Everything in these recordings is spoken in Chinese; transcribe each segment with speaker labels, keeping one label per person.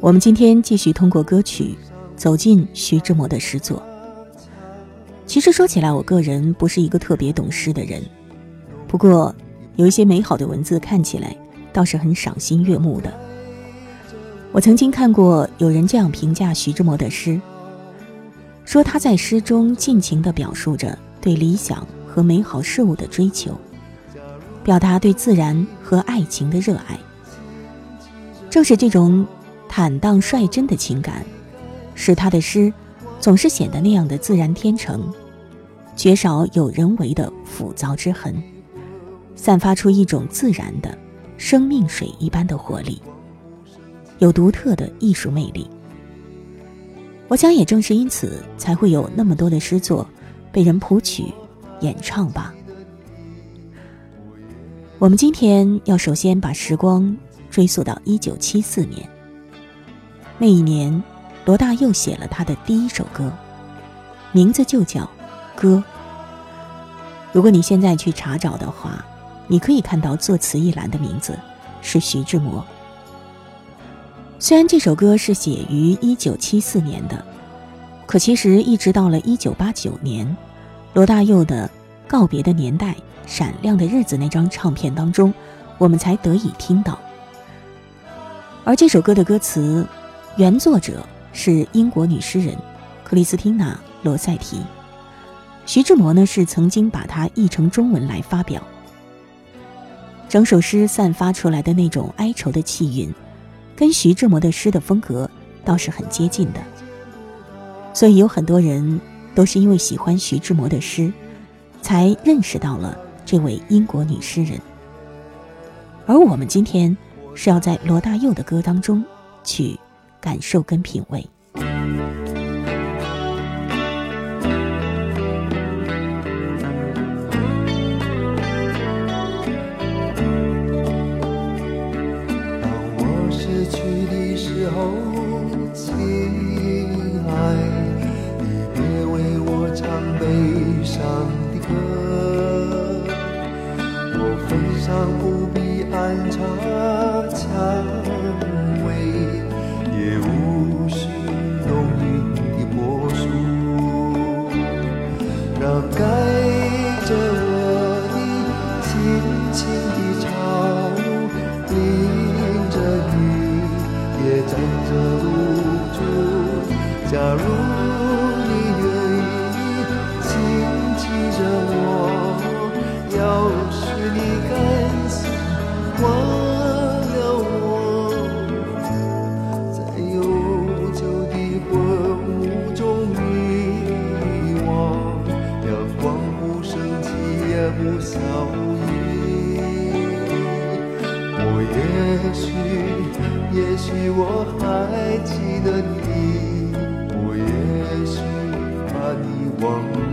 Speaker 1: 我们今天继续通过歌曲走进徐志摩的诗作。其实说起来，我个人不是一个特别懂诗的人，不过有一些美好的文字看起来倒是很赏心悦目的。我曾经看过有人这样评价徐志摩的诗，说他在诗中尽情地表述着对理想和美好事物的追求，表达对自然和爱情的热爱。正是这种。坦荡率真的情感，使他的诗总是显得那样的自然天成，绝少有人为的浮躁之痕，散发出一种自然的生命水一般的活力，有独特的艺术魅力。我想，也正是因此，才会有那么多的诗作被人谱曲、演唱吧。我们今天要首先把时光追溯到一九七四年。那一年，罗大佑写了他的第一首歌，名字就叫《歌》。如果你现在去查找的话，你可以看到作词一栏的名字是徐志摩。虽然这首歌是写于一九七四年的，可其实一直到了一九八九年，罗大佑的《告别的年代》《闪亮的日子》那张唱片当中，我们才得以听到。而这首歌的歌词。原作者是英国女诗人克里斯汀娜·罗塞提，徐志摩呢是曾经把它译成中文来发表。整首诗散发出来的那种哀愁的气韵，跟徐志摩的诗的风格倒是很接近的。所以有很多人都是因为喜欢徐志摩的诗，才认识到了这位英国女诗人。而我们今天是要在罗大佑的歌当中去。感受跟品味。
Speaker 2: 当我失去的时候，亲爱，你别为我唱悲伤的歌。我飞上不必安插蔷不消音。我也许，也许我还记得你，我也许把你忘记。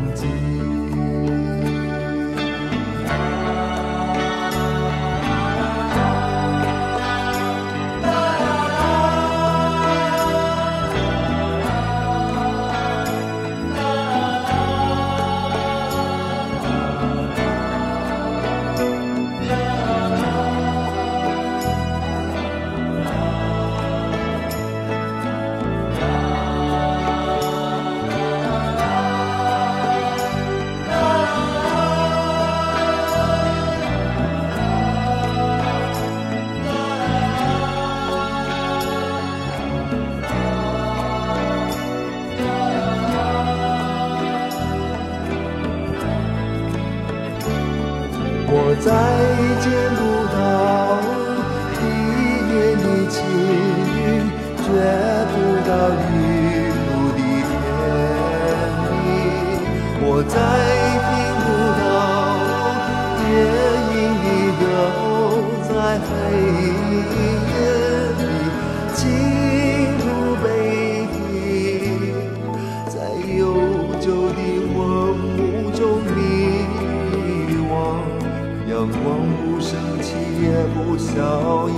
Speaker 2: 阳光不升起也不消翳。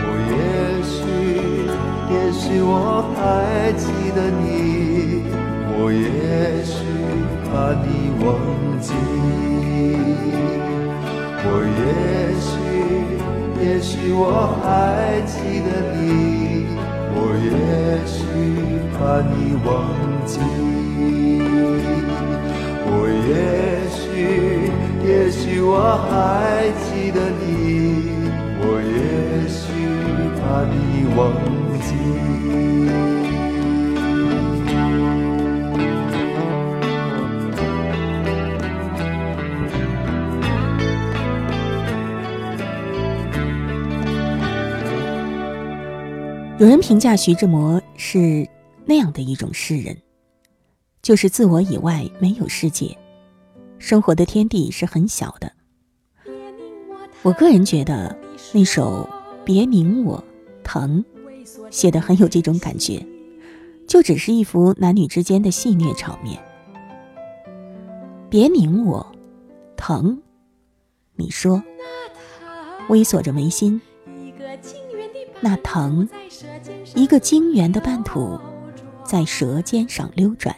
Speaker 2: 我也许，也许我还记得你，我也许把你忘记，我也许，也许我还记得你，我也许把你忘记，我也许，也许我还记得你，我也许把你忘记。
Speaker 1: 有人评价徐志摩是那样的一种诗人，就是自我以外没有世界，生活的天地是很小的。我个人觉得那首《别名我疼》写的很有这种感觉，就只是一幅男女之间的戏谑场面。别名我疼，你说微锁着眉心，那疼。一个晶圆的半土，在舌尖上溜转。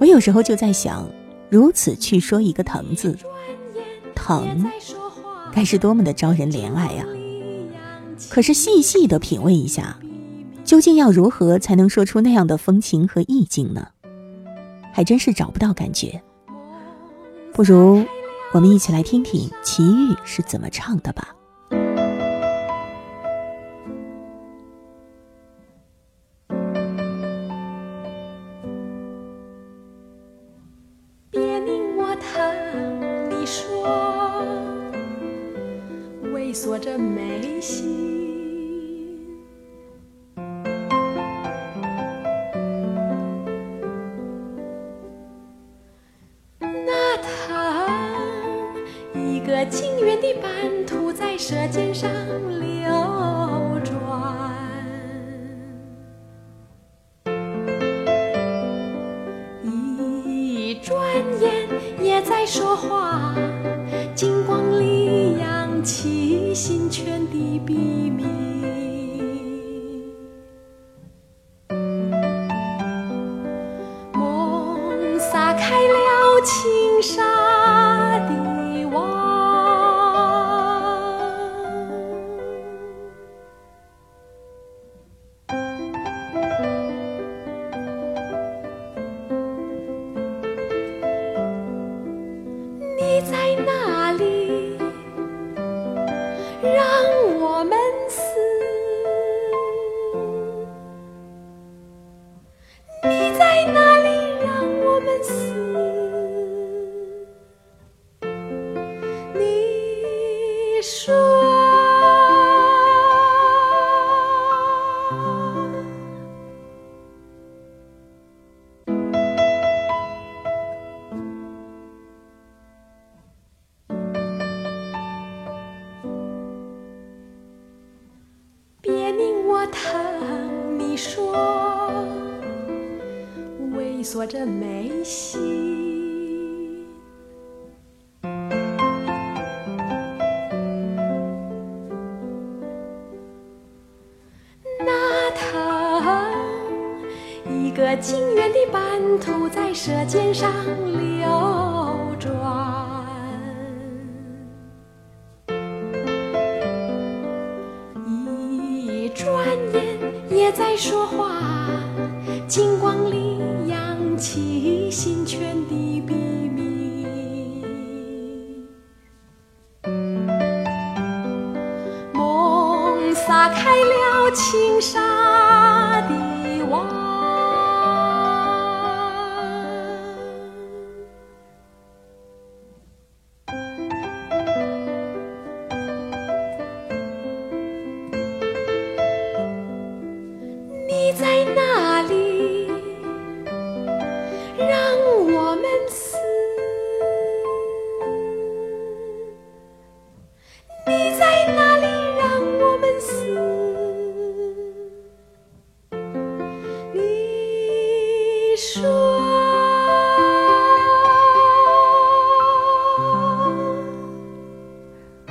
Speaker 1: 我有时候就在想，如此去说一个“疼”字，疼，该是多么的招人怜爱呀！可是细细的品味一下，究竟要如何才能说出那样的风情和意境呢？还真是找不到感觉。不如，我们一起来听听齐豫是怎么唱的吧。
Speaker 3: 舌尖上流。个晶圆的斑图在舌尖上流转，一转眼也在说话，金光里扬。起心泉的你在哪里？让我们思。你在哪里？让我们思。你说，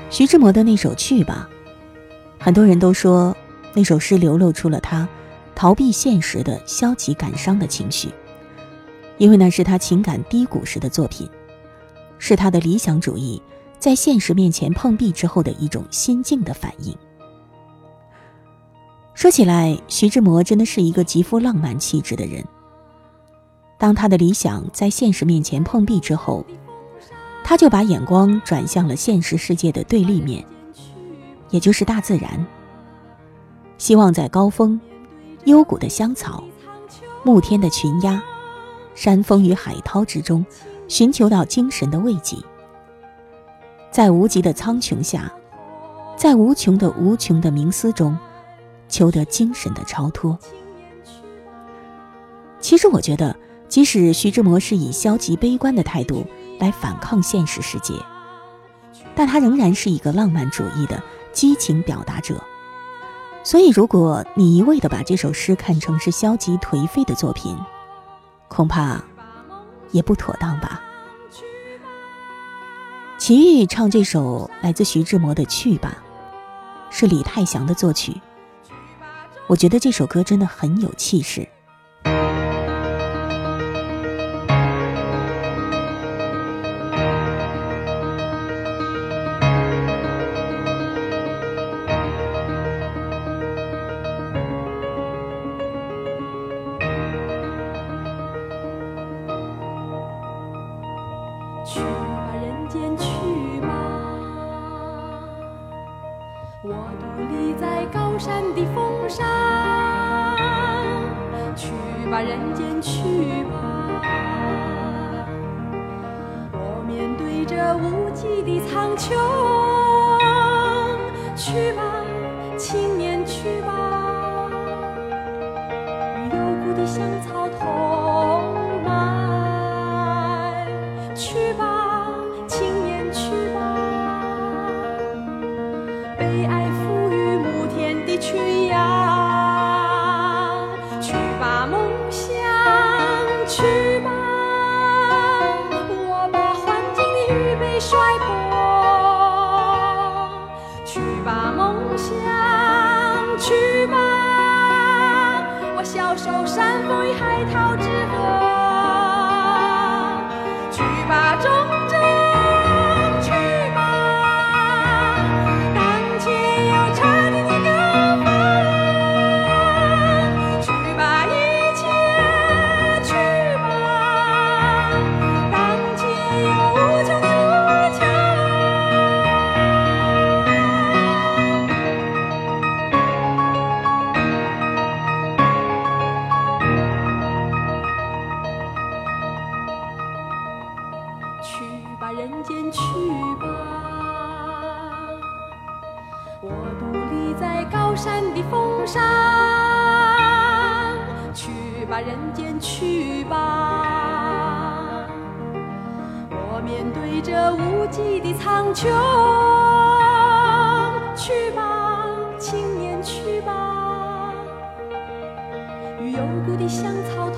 Speaker 3: 徐志摩的那首《去吧》，很多人都说那首诗流露出了他。逃避现实的消极感伤的情绪，因为那是他情感低谷时的作品，是他的理想主义在现实面前碰壁之后的一种心境的反应。说起来，徐志摩真的是一个极富浪漫气质的人。当他的理想在现实面前碰壁之后，他就把眼光转向了现实世界的对立面，也就是大自然。希望在高峰、幽谷的香草、暮天的群鸦、山峰与海涛之中，寻求到精神的慰藉。在无极的苍穹下，在无穷的无穷的冥思中，求得精神的超脱。其实，我觉得，即使徐志摩是以消极悲观的态度。来反抗现实世界，但他仍然是一个浪漫主义的激情表达者。所以，如果你一味的把这首诗看成是消极颓废的作品，恐怕也不妥当吧。齐豫唱这首来自徐志摩的《去吧》，是李泰祥的作曲。我觉得这首歌真的很有气势。这无际的苍穹。去吧青年去吧。苍穹去吧青年去吧。与永固的香草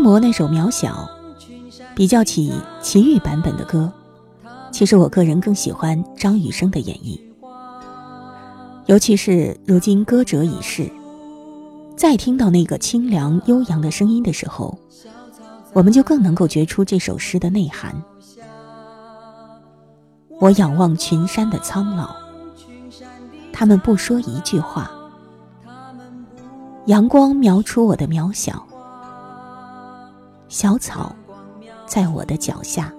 Speaker 3: 摩那首《渺小》，比较起齐豫版本的歌，其实我个人更喜欢张雨生的演绎。尤其是如今歌者已逝，再听到那个清凉悠扬的声音的时候，
Speaker 1: 我们就更能够觉出这首诗的内涵。我仰望群山的苍老，他们不说一句话。阳光描出我的渺小，小草在我的脚下。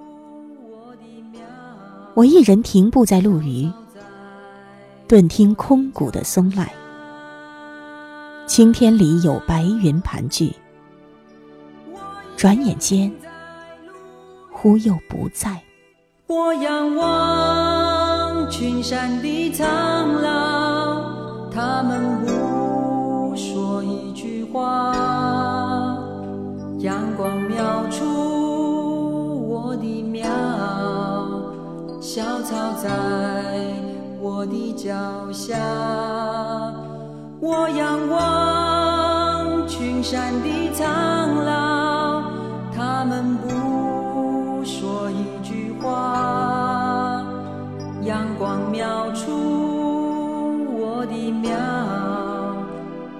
Speaker 1: 我一人停步在路隅，顿听空谷的松籁。青天里有白云盘踞，转眼间，忽又不在。
Speaker 4: 我仰望群山的苍老，他们不说一句话，草在我的脚下。我仰望群山的苍老，他们不说一句话，阳光描出我的渺，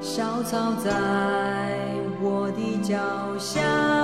Speaker 4: 小草在我的脚下。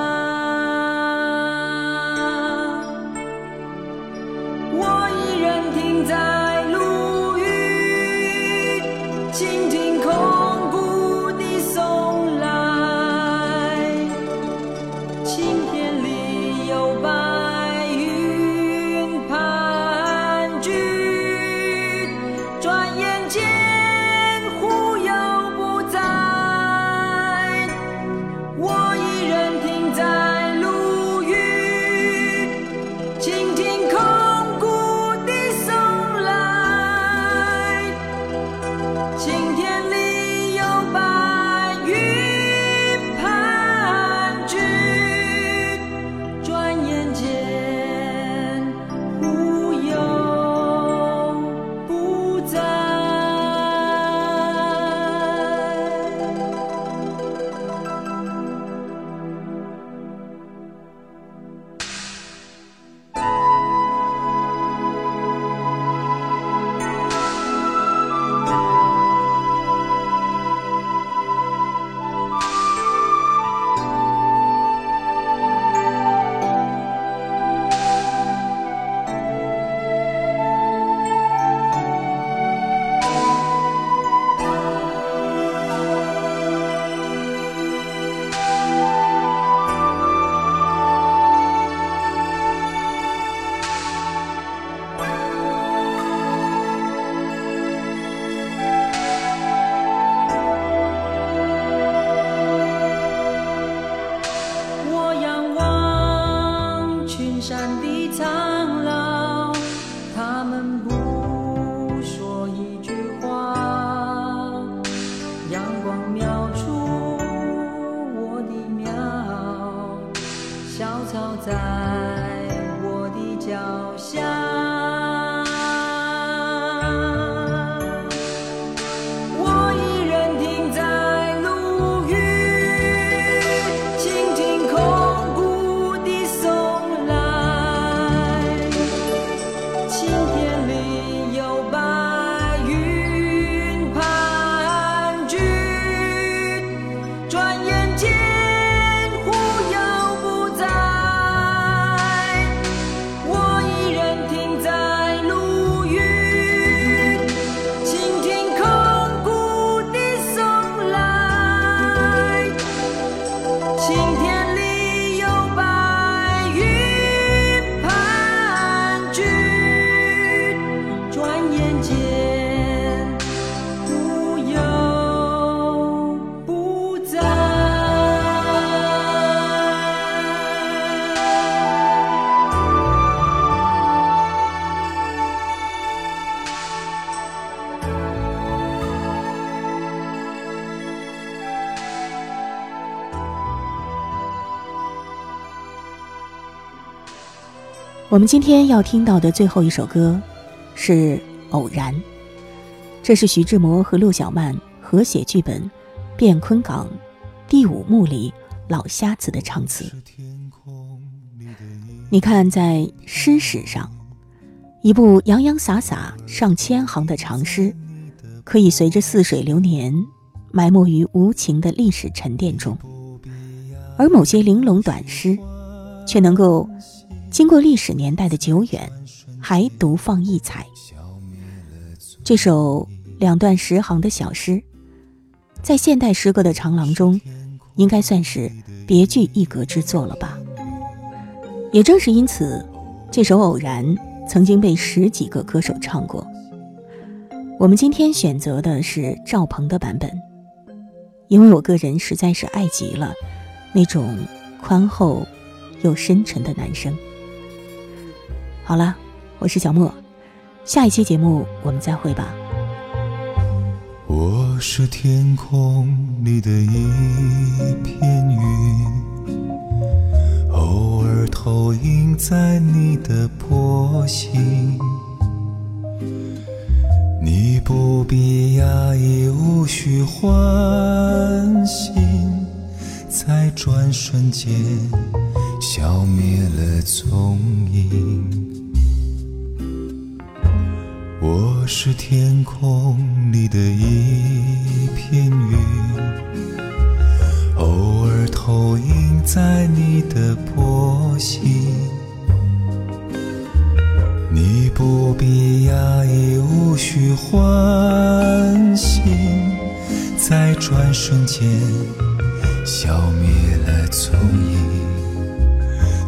Speaker 4: 我们
Speaker 1: 今天要听到的最后一首歌是《偶然》，这是徐志摩和陆小曼合写剧本《卞昆港第五幕》里老瞎子的唱词。你看，在诗史上，一部洋洋洒洒上千行的长诗，可以随着似水流年，埋没于无情的历史沉淀中。而某些玲珑短诗，却能够经过历史年代的久远，还独放异彩。这首两段十行的小诗，在现代诗歌的长廊中，应该算是别具一格之作了吧。也正是因此，这首《偶然》曾经被十几个歌手唱过。我们今天选择的是赵鹏的版本，因为我个人实在是爱极了那种宽厚又深沉的男声。好了，我是小莫，下一期节目我们再会吧。
Speaker 5: 我是天空里的一片云，偶尔投影在你的波心。你不必压抑，无需欢欣，在转瞬间消灭了踪影。我是天空里的一片云，偶尔投影在你的波心。你不必压抑，无需欢欣，在转瞬间消灭了踪影。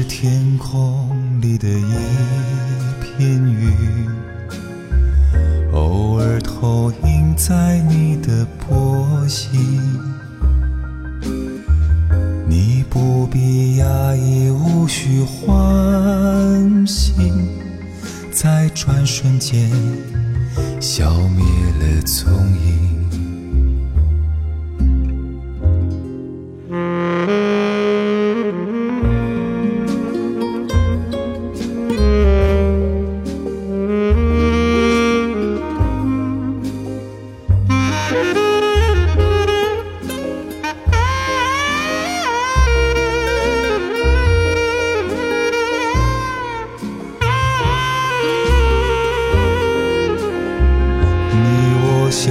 Speaker 5: 是天空里的一片云，偶尔投影在你的波心。你不必压抑，无需欢欣，在转瞬间消灭了踪影。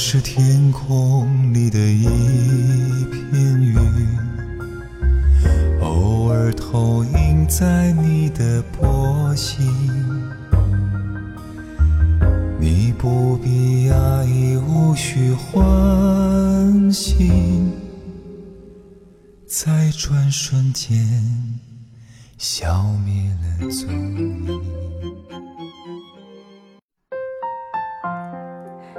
Speaker 5: 是天空里的一片云，偶尔投影在你的波心。你不必压抑，无需欢欣，在转瞬间消灭了踪影。